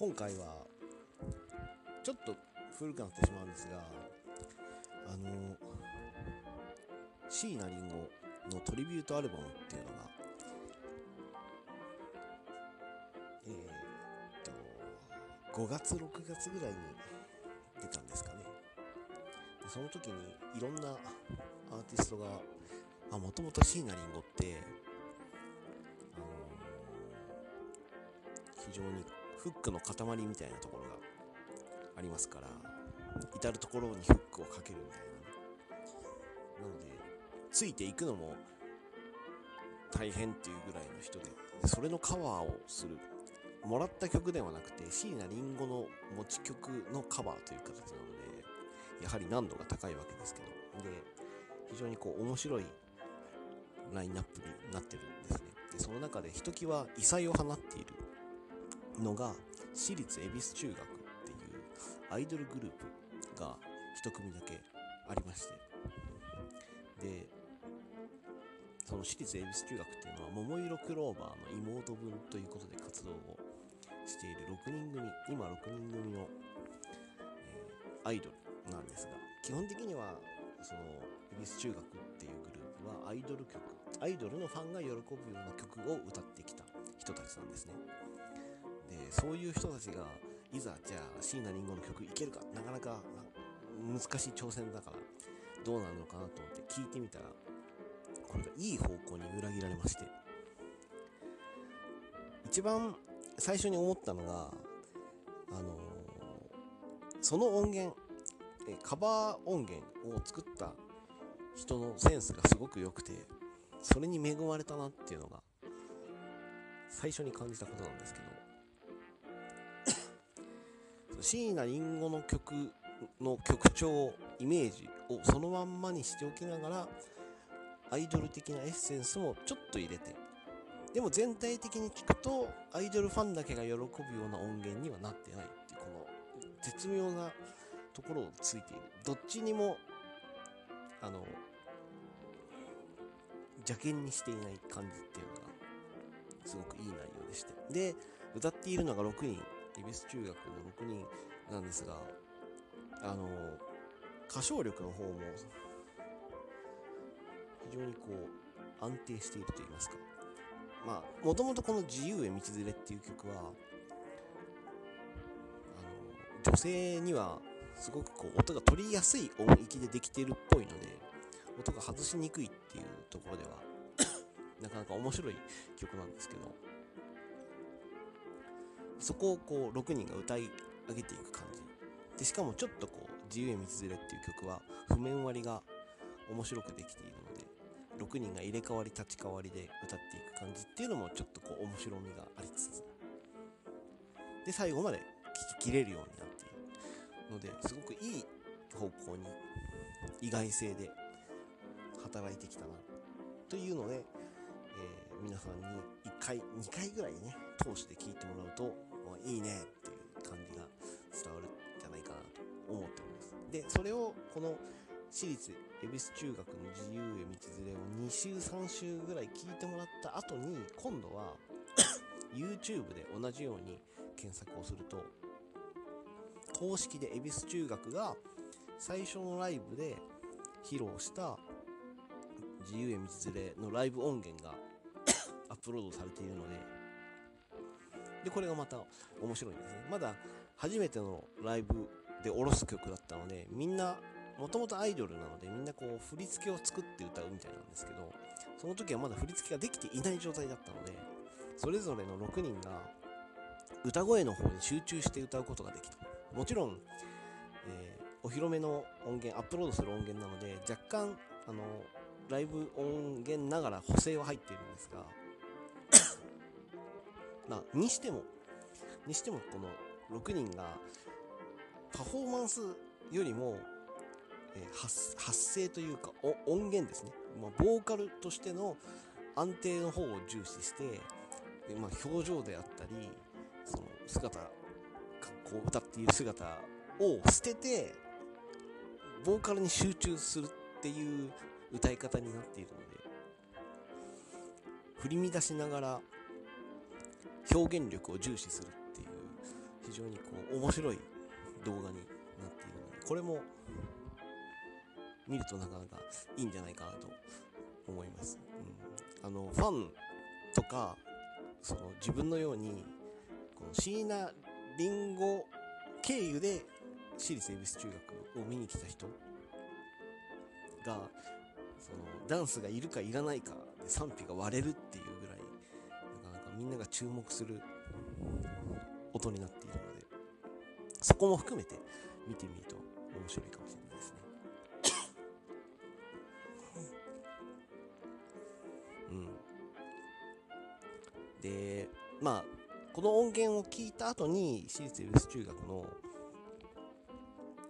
今回はちょっと古くなってしまうんですがあの椎名林檎のトリビュートアルバムっていうのがえー、っと5月6月ぐらいに出たんですかね。でその時にいろんなアーティストがもともと椎名林檎ってあの非常にフックの塊みたいなところがありますから至る所にフックをかけるみたいななのでついていくのも大変っていうぐらいの人でそれのカバーをする。もらった曲ではなくて椎名林檎の持ち曲のカバーという形なのでやはり難度が高いわけですけど。で非常にこう面白いラインナップになってるんですね。でその中でひときわ異彩を放っているのが私立恵比寿中学っていうアイドルグループが一組だけありまして。でその私立恵比寿中学っていうのは桃色クローバーの妹分ということで活動をしている6人組。今6人組の、えー、アイドルなんですが基本的にはその恵比寿中学っていうグループはアイドル曲アイドルのファンが喜ぶような曲を歌ってきた人たちなんですね。そういう人たちがいざじゃあ椎名林檎の曲いけるかなかなか難しい挑戦だからどうなるのかなと思って聞いてみたらこれがいい方向に裏切られまして。一番最初に思ったのがあのー、その音源えカバー音源を作った人のセンスがすごく良くてそれに恵まれたなっていうのが最初に感じたことなんですけど。椎名林檎の曲の曲調イメージをそのまんまにしておきながらアイドル的なエッセンスもちょっと入れて。でも全体的に聞くとアイドルファンだけが喜ぶような音源にはなってないっていうこの絶妙なところをついている。どっちにもあの邪険にしていない感じっていうのがすごくいい内容でして。で歌っているのが6人。恵比寿中学の6人なんですがあの歌唱力の方も非常にこう安定していると言いますか。まあもともとこの「自由へ道連れ」っていう曲はあの女性にはすごくこう音が取りやすい音域でできてるっぽいので音が外しにくいっていうところでは なかなか面白い曲なんですけど。そこをこう6人が歌い上げていく感じ。でしかもちょっとこう「自由へ道連れ」っていう曲は譜面割りが面白くできているので6人が入れ替わり立ち替わりで歌っていく感じっていうのもちょっとこう面白みがありつつ。で最後まで聴ききれるようになっているのですごくいい方向に意外性で働いてきたなというので、えー、皆さんに1回2回ぐらいね通して聴いてもらうといいねっていう感じが伝わるんじゃないかなと思っております。でそれをこの私立恵比寿中学の自由へ道連れを2週3週ぐらい聞いてもらった後に今度は YouTube で同じように検索をすると公式で恵比寿中学が最初のライブで披露した自由へ道連れのライブ音源が アップロードされているのででこれがまた面白いんですね。まだ初めてのライブで下ろす曲だったのでみんなもともとアイドルなのでみんなこう振り付けを作って歌うみたいなんですけどその時はまだ振り付けができていない状態だったのでそれぞれの6人が歌声の方に集中して歌うことができた。もちろん、えー、お披露目の音源アップロードする音源なので若干あのライブ音源ながら補正は入っているんですがまあにしてもにしてもこの6人がパフォーマンスよりもえー、発発声というか音源ですね、まあ、ボーカルとしての安定の方を重視して、まあ、表情であったりその姿こう歌っている姿を捨ててボーカルに集中するっていう歌い方になっているので振り乱しながら表現力を重視するっていう非常にこう面白い動画になっているのでこれも見るとなかなかいいんじゃないかなと思います、うん、あのファンとかその自分のようにこの椎名林檎経由で私立恵比寿中学を見に来た人がそのダンスがいるかいらないかで賛否が割れるっていうが注目する音になっているのでそこも含めて見てみると面白いかもしれないですね。うん、でまあこの音源を聞いた後に私立恵比寿中学の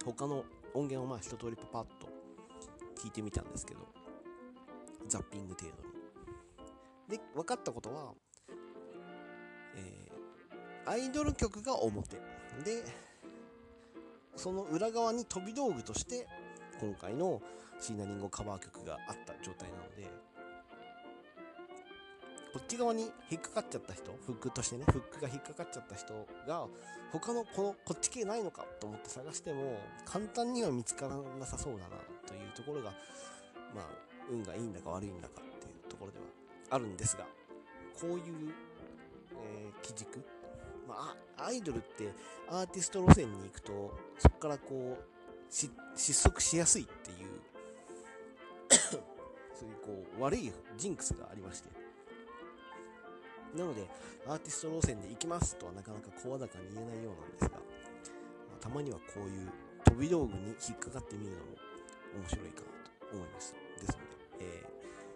他の音源をまあ一通りパパッと聞いてみたんですけどザッピング程度にで分かったことは、えー、アイドル曲が表。でその裏側に飛び道具として今回の椎名林檎カバー曲があった状態なのでこっち側に引っかかっちゃった人、フックとしてね、フックが引っかかっちゃった人が、他のこの、こっち系ないのかと思って探しても、簡単には見つからなさそうだな、というところが、まあ、運がいいんだか悪いんだかっていうところではあるんですが、こういう、えー、基軸、まあ、アイドルってアーティスト路線に行くと、そこからこう、失速しやすいっていう そういうこう、悪いジンクスがありまして、なので、アーティスト路線で行きますとはなかなか声高に言えないようなんですが、まあ、たまにはこういう飛び道具に引っかかってみるのも面白いかなと思います。ですので、え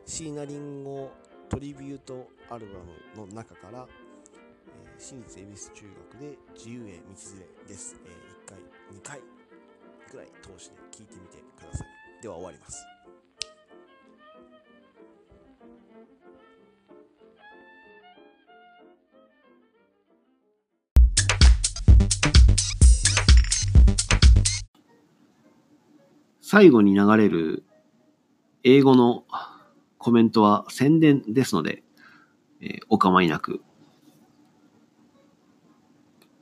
ー、椎名林檎トリビュートアルバムの中から、私立恵比寿中学で自由へ道連れです。えー、1回、2回ぐらい通して聞いてみてください。では終わります。最後に流れる英語のコメントは宣伝ですので、えー、お構いなく